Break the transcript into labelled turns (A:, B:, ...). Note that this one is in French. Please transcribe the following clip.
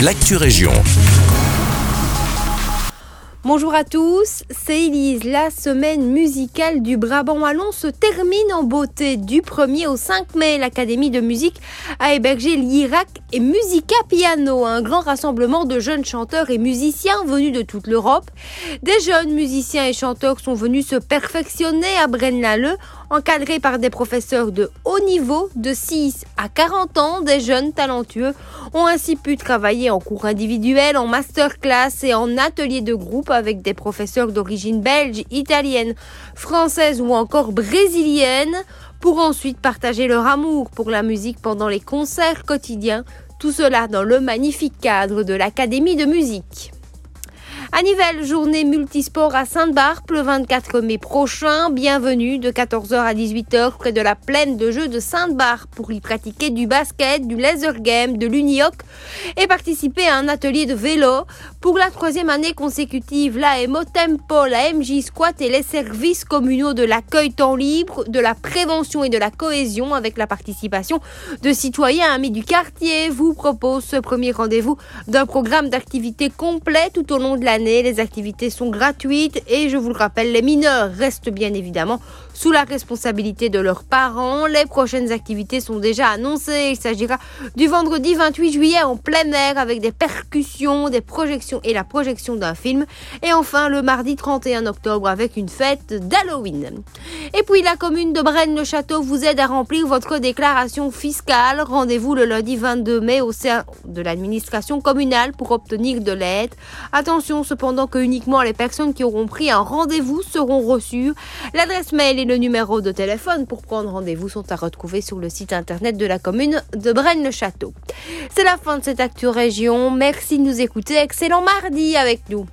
A: l'actu région.
B: Bonjour à tous, c'est Elise. La semaine musicale du Brabant Wallon se termine en beauté. Du 1er au 5 mai, l'Académie de musique a hébergé l'Irak et Musica Piano, un grand rassemblement de jeunes chanteurs et musiciens venus de toute l'Europe. Des jeunes musiciens et chanteurs sont venus se perfectionner à Braine-l'Alleud, encadrés par des professeurs de haut niveau de 6 à 40 ans. Des jeunes talentueux ont ainsi pu travailler en cours individuel, en masterclass et en atelier de groupe avec des professeurs d'origine belge, italienne, française ou encore brésilienne pour ensuite partager leur amour pour la musique pendant les concerts quotidiens, tout cela dans le magnifique cadre de l'Académie de musique. À Nivelles, journée multisport à Sainte-Barbe le 24 mai prochain. Bienvenue de 14h à 18h près de la plaine de jeux de Sainte-Barbe pour y pratiquer du basket, du laser game, de l'unioc et participer à un atelier de vélo. Pour la troisième année consécutive, la Tempo, la Squat et les services communaux de l'accueil temps libre, de la prévention et de la cohésion avec la participation de citoyens amis du quartier vous propose ce premier rendez-vous d'un programme d'activité complet tout au long de la les activités sont gratuites et je vous le rappelle, les mineurs restent bien évidemment sous la responsabilité de leurs parents. Les prochaines activités sont déjà annoncées. Il s'agira du vendredi 28 juillet en plein air avec des percussions, des projections et la projection d'un film. Et enfin le mardi 31 octobre avec une fête d'Halloween. Et puis la commune de Braine-le-Château vous aide à remplir votre déclaration fiscale. Rendez-vous le lundi 22 mai au sein de l'administration communale pour obtenir de l'aide. Attention cependant que uniquement les personnes qui auront pris un rendez-vous seront reçues. L'adresse mail et le numéro de téléphone pour prendre rendez-vous sont à retrouver sur le site internet de la commune de Braine-le-Château. C'est la fin de cette Actu Région. Merci de nous écouter. Excellent mardi avec nous.